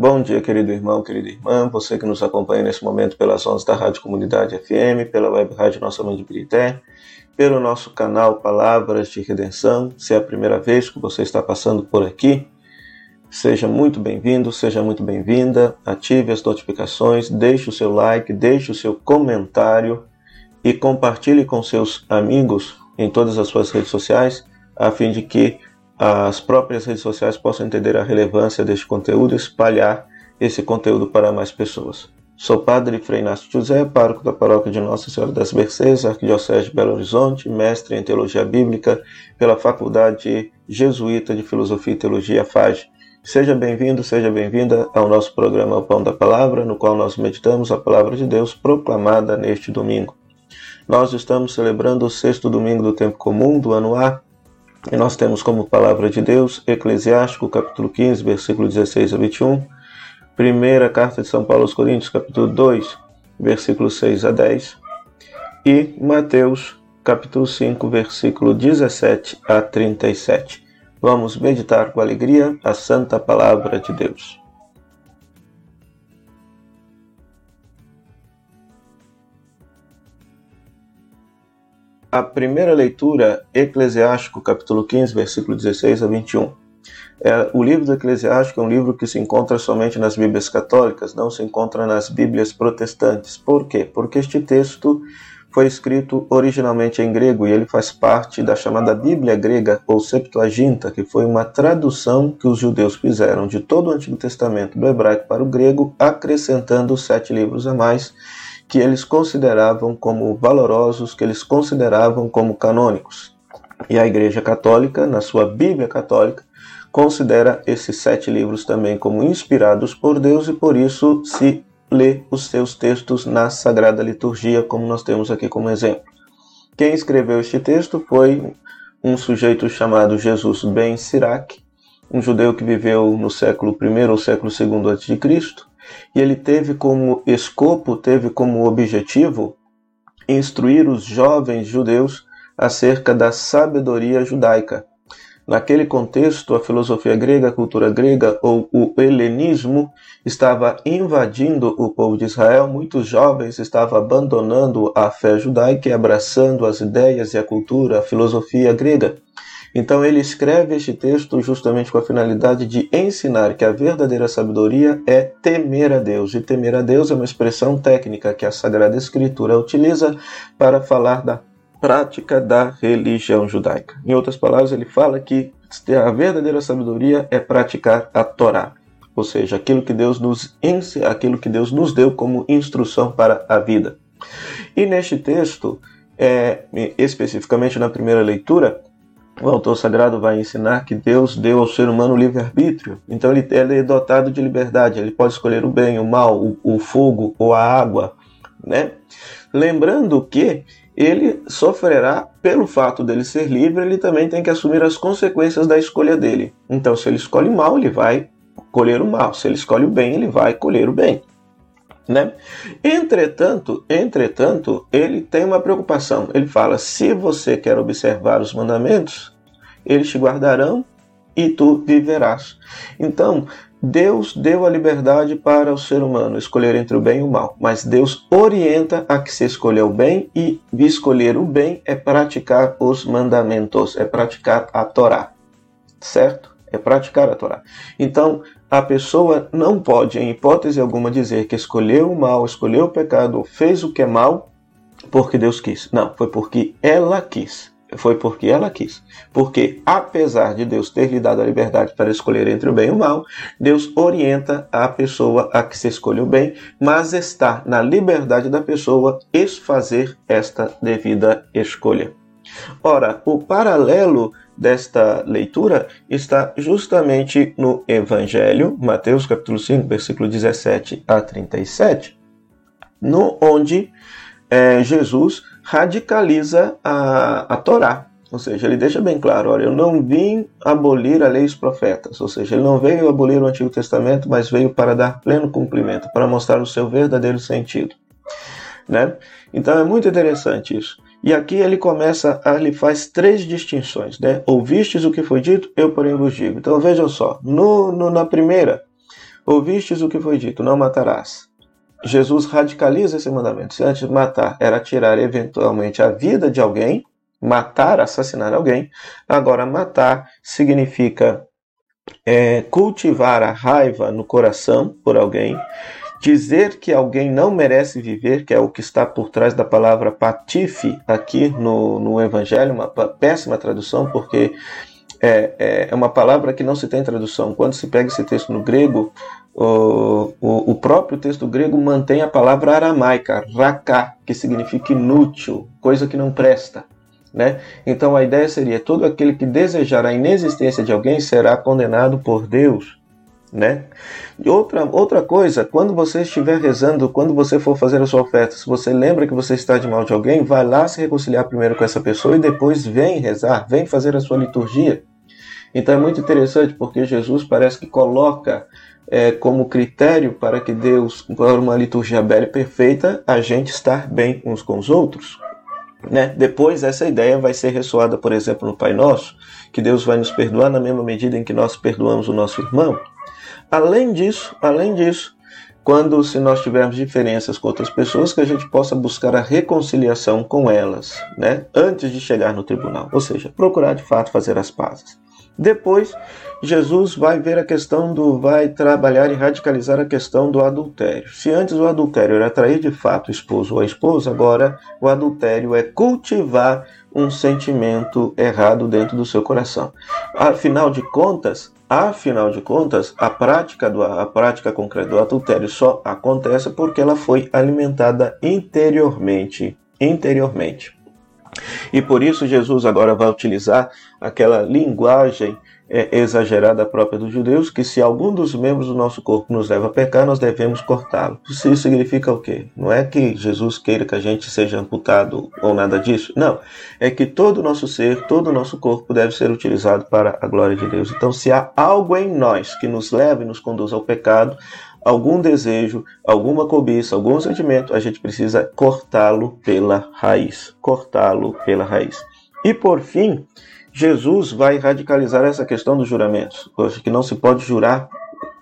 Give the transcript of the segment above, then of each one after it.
Bom dia, querido irmão, querida irmã, você que nos acompanha nesse momento pelas ondas da Rádio Comunidade FM, pela web rádio Nossa Mãe de Birité, pelo nosso canal Palavras de Redenção. Se é a primeira vez que você está passando por aqui, seja muito bem-vindo, seja muito bem-vinda. Ative as notificações, deixe o seu like, deixe o seu comentário e compartilhe com seus amigos em todas as suas redes sociais, a fim de que as próprias redes sociais possam entender a relevância deste conteúdo e espalhar esse conteúdo para mais pessoas. Sou padre Frei Inácio José, pároco da paróquia de Nossa Senhora das Mercês, arquidiocese de Belo Horizonte, mestre em Teologia Bíblica pela Faculdade Jesuíta de Filosofia e Teologia FAGE. Seja bem-vindo, seja bem-vinda ao nosso programa O Pão da Palavra, no qual nós meditamos a Palavra de Deus proclamada neste domingo. Nós estamos celebrando o sexto domingo do tempo comum do ano A, e nós temos como palavra de Deus Eclesiástico, capítulo 15, versículo 16 a 21, primeira carta de São Paulo aos Coríntios, capítulo 2, versículo 6 a 10, e Mateus, capítulo 5, versículo 17 a 37. Vamos meditar com alegria a santa palavra de Deus. A primeira leitura, Eclesiástico, capítulo 15, versículo 16 a 21. É, o livro do Eclesiástico é um livro que se encontra somente nas Bíblias católicas, não se encontra nas Bíblias protestantes. Por quê? Porque este texto foi escrito originalmente em grego e ele faz parte da chamada Bíblia grega ou Septuaginta, que foi uma tradução que os judeus fizeram de todo o Antigo Testamento do hebraico para o grego, acrescentando sete livros a mais que eles consideravam como valorosos, que eles consideravam como canônicos. E a Igreja Católica, na sua Bíblia Católica, considera esses sete livros também como inspirados por Deus e por isso se lê os seus textos na Sagrada Liturgia, como nós temos aqui como exemplo. Quem escreveu este texto foi um sujeito chamado Jesus Ben Sirac, um judeu que viveu no século I ou século II a.C., e ele teve como escopo, teve como objetivo instruir os jovens judeus acerca da sabedoria judaica. Naquele contexto, a filosofia grega, a cultura grega ou o helenismo estava invadindo o povo de Israel. Muitos jovens estavam abandonando a fé judaica e abraçando as ideias e a cultura, a filosofia grega. Então ele escreve este texto justamente com a finalidade de ensinar que a verdadeira sabedoria é temer a Deus. E temer a Deus é uma expressão técnica que a Sagrada Escritura utiliza para falar da prática da religião judaica. Em outras palavras, ele fala que a verdadeira sabedoria é praticar a Torá, ou seja, aquilo que Deus nos aquilo que Deus nos deu como instrução para a vida. E neste texto, é, especificamente na primeira leitura, o autor sagrado vai ensinar que Deus deu ao ser humano livre-arbítrio. Então ele, ele, é dotado de liberdade, ele pode escolher o bem, o mal, o, o fogo ou a água. Né? Lembrando que ele sofrerá pelo fato dele ser livre, ele também tem que assumir as consequências da escolha dele. Então, se ele escolhe o mal, ele vai colher o mal. Se ele escolhe o bem, ele vai colher o bem. Né? Entretanto, entretanto, ele tem uma preocupação. Ele fala: se você quer observar os mandamentos, eles te guardarão e tu viverás. Então, Deus deu a liberdade para o ser humano escolher entre o bem e o mal, mas Deus orienta a que se escolha o bem e escolher o bem é praticar os mandamentos, é praticar a Torá, certo? É praticar a Torá. Então, a pessoa não pode, em hipótese alguma, dizer que escolheu o mal, escolheu o pecado, fez o que é mal porque Deus quis. Não, foi porque ela quis. Foi porque ela quis. Porque, apesar de Deus ter lhe dado a liberdade para escolher entre o bem e o mal, Deus orienta a pessoa a que se escolha o bem, mas está na liberdade da pessoa fazer esta devida escolha. Ora, o paralelo desta leitura está justamente no Evangelho, Mateus capítulo 5, versículo 17 a 37, no onde é, Jesus radicaliza a, a Torá. Ou seja, ele deixa bem claro: olha, eu não vim abolir a lei e os profetas. Ou seja, ele não veio abolir o Antigo Testamento, mas veio para dar pleno cumprimento, para mostrar o seu verdadeiro sentido. Né? Então é muito interessante isso. E aqui ele começa, ele faz três distinções, né? Ouvistes o que foi dito, eu porém vos digo. Então vejam só, no, no, na primeira, Ouvistes o que foi dito: não matarás. Jesus radicaliza esse mandamento. Se antes matar era tirar eventualmente a vida de alguém, matar, assassinar alguém, agora matar significa é, cultivar a raiva no coração por alguém, dizer que alguém não merece viver, que é o que está por trás da palavra patife aqui no, no Evangelho, uma péssima tradução, porque é, é uma palavra que não se tem tradução. Quando se pega esse texto no grego, o, o, o próprio texto grego mantém a palavra aramaica, raká, que significa inútil, coisa que não presta. Né? Então a ideia seria: todo aquele que desejar a inexistência de alguém será condenado por Deus. Né? Outra, outra coisa, quando você estiver rezando, quando você for fazer a sua oferta, se você lembra que você está de mal de alguém, vai lá se reconciliar primeiro com essa pessoa e depois vem rezar, vem fazer a sua liturgia. Então é muito interessante porque Jesus parece que coloca é, como critério para que Deus, para uma liturgia bela e perfeita, a gente estar bem uns com os outros. Né? Depois, essa ideia vai ser ressoada, por exemplo, no Pai Nosso, que Deus vai nos perdoar na mesma medida em que nós perdoamos o nosso irmão. Além disso, além disso, quando se nós tivermos diferenças com outras pessoas, que a gente possa buscar a reconciliação com elas, né? Antes de chegar no tribunal, ou seja, procurar de fato fazer as pazes. Depois, Jesus vai ver a questão do, vai trabalhar e radicalizar a questão do adultério. Se antes o adultério era atrair de fato o esposo ou a esposa, agora o adultério é cultivar um sentimento errado dentro do seu coração. Afinal de contas, afinal de contas, a prática do a prática concreta do adultério só acontece porque ela foi alimentada interiormente, interiormente. E por isso Jesus agora vai utilizar aquela linguagem é, exagerada própria dos judeus, que se algum dos membros do nosso corpo nos leva a pecar, nós devemos cortá-lo. Isso significa o quê? Não é que Jesus queira que a gente seja amputado ou nada disso. Não. É que todo o nosso ser, todo o nosso corpo deve ser utilizado para a glória de Deus. Então, se há algo em nós que nos leva e nos conduz ao pecado, algum desejo, alguma cobiça, algum sentimento, a gente precisa cortá-lo pela raiz. Cortá-lo pela raiz. E por fim, Jesus vai radicalizar essa questão dos juramentos, que não se pode jurar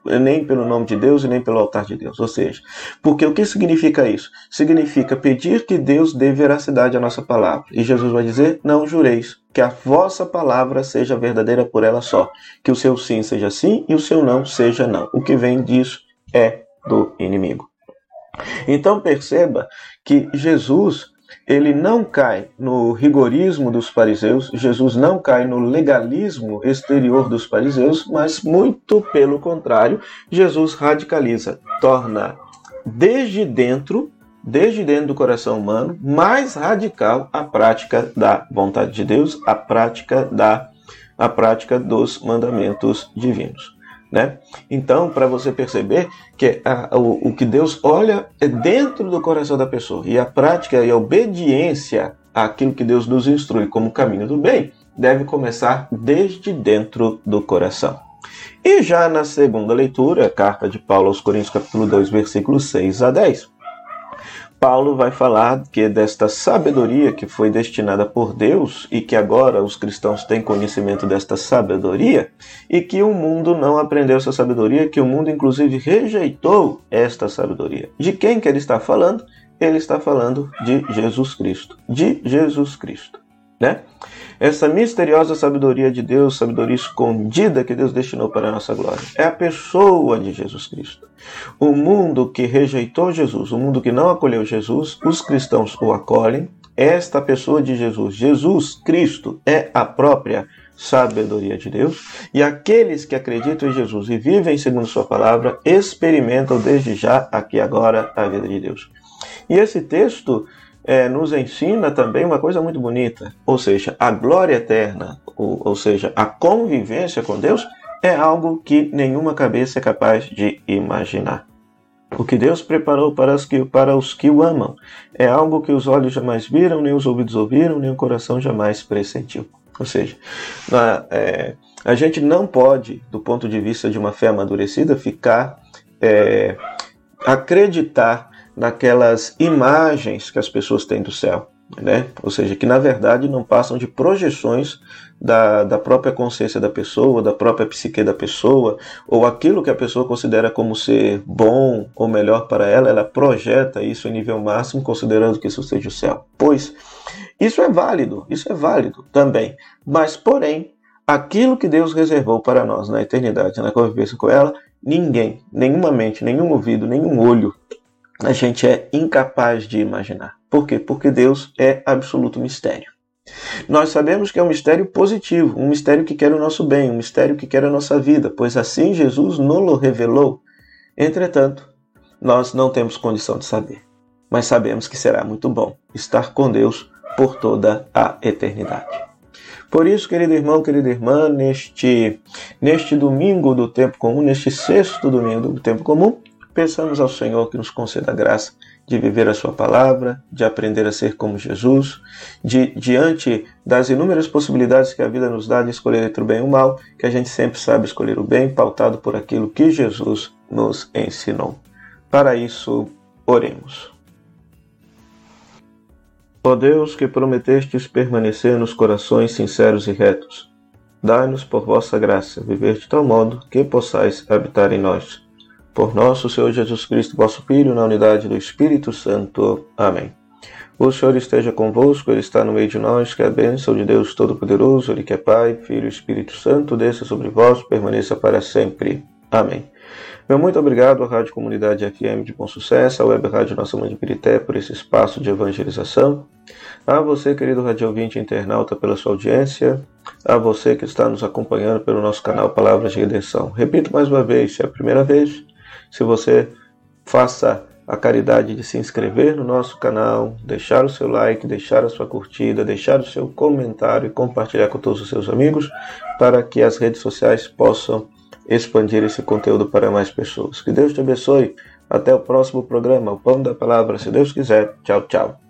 nem pelo nome de Deus e nem pelo altar de Deus. Ou seja, porque o que significa isso? Significa pedir que Deus dê veracidade à nossa palavra. E Jesus vai dizer: Não jureis, que a vossa palavra seja verdadeira por ela só. Que o seu sim seja sim e o seu não seja não. O que vem disso é do inimigo. Então perceba que Jesus ele não cai no rigorismo dos fariseus, Jesus não cai no legalismo exterior dos fariseus, mas muito pelo contrário, Jesus radicaliza, torna desde dentro, desde dentro do coração humano, mais radical a prática da vontade de Deus, a prática da a prática dos mandamentos divinos. Né? Então, para você perceber que a, o, o que Deus olha é dentro do coração da pessoa e a prática e a obediência àquilo que Deus nos instrui como caminho do bem deve começar desde dentro do coração. E já na segunda leitura, carta de Paulo aos Coríntios, capítulo 2, versículos 6 a 10, Paulo vai falar que desta sabedoria que foi destinada por Deus e que agora os cristãos têm conhecimento desta sabedoria e que o mundo não aprendeu essa sabedoria, que o mundo inclusive rejeitou esta sabedoria. De quem que ele está falando? Ele está falando de Jesus Cristo. De Jesus Cristo, né? Essa misteriosa sabedoria de Deus, sabedoria escondida que Deus destinou para a nossa glória, é a pessoa de Jesus Cristo. O mundo que rejeitou Jesus, o mundo que não acolheu Jesus, os cristãos o acolhem. Esta pessoa de Jesus, Jesus Cristo, é a própria sabedoria de Deus, e aqueles que acreditam em Jesus e vivem segundo Sua palavra experimentam desde já, aqui agora, a vida de Deus. E esse texto é, nos ensina também uma coisa muito bonita, ou seja, a glória eterna, ou, ou seja, a convivência com Deus é algo que nenhuma cabeça é capaz de imaginar. O que Deus preparou para os, que, para os que o amam é algo que os olhos jamais viram, nem os ouvidos ouviram, nem o coração jamais pressentiu. Ou seja, a, é, a gente não pode, do ponto de vista de uma fé amadurecida, ficar é, acreditar naquelas imagens que as pessoas têm do céu. né? ou seja, que na verdade não passam de projeções da, da própria consciência da pessoa, da própria psique da pessoa, ou aquilo que a pessoa considera como ser bom ou melhor para ela, ela projeta isso em nível máximo, considerando que isso seja o céu. Pois isso é válido, isso é válido também, mas porém, aquilo que Deus reservou para nós na eternidade, na convivência com ela, ninguém, nenhuma mente, nenhum ouvido, nenhum olho, a gente é incapaz de imaginar. Por quê? Porque Deus é absoluto mistério. Nós sabemos que é um mistério positivo, um mistério que quer o nosso bem, um mistério que quer a nossa vida, pois assim Jesus nos revelou. Entretanto, nós não temos condição de saber, mas sabemos que será muito bom estar com Deus por toda a eternidade. Por isso, querido irmão, querida irmã, neste, neste domingo do tempo comum, neste sexto domingo do tempo comum, peçamos ao Senhor que nos conceda a graça de viver a Sua palavra, de aprender a ser como Jesus, de, diante das inúmeras possibilidades que a vida nos dá de escolher entre o bem e o mal, que a gente sempre sabe escolher o bem, pautado por aquilo que Jesus nos ensinou. Para isso, oremos. Ó Deus, que prometestes permanecer nos corações sinceros e retos, dai-nos por vossa graça viver de tal modo que possais habitar em nós por nosso Senhor Jesus Cristo, vosso Filho, na unidade do Espírito Santo. Amém. O Senhor esteja convosco, Ele está no meio de nós, que a bênção de Deus Todo-Poderoso, Ele que é Pai, Filho e Espírito Santo, desça sobre vós, permaneça para sempre. Amém. Meu muito obrigado à Rádio Comunidade FM de Bom Sucesso, à Web Rádio Nossa Mãe de Pirité, por esse espaço de evangelização. A você, querido rádio ouvinte internauta, pela sua audiência. A você que está nos acompanhando pelo nosso canal Palavras de Redenção. Repito mais uma vez, se é a primeira vez, se você faça a caridade de se inscrever no nosso canal, deixar o seu like, deixar a sua curtida, deixar o seu comentário e compartilhar com todos os seus amigos para que as redes sociais possam expandir esse conteúdo para mais pessoas. Que Deus te abençoe. Até o próximo programa, o Pão da Palavra, se Deus quiser. Tchau, tchau.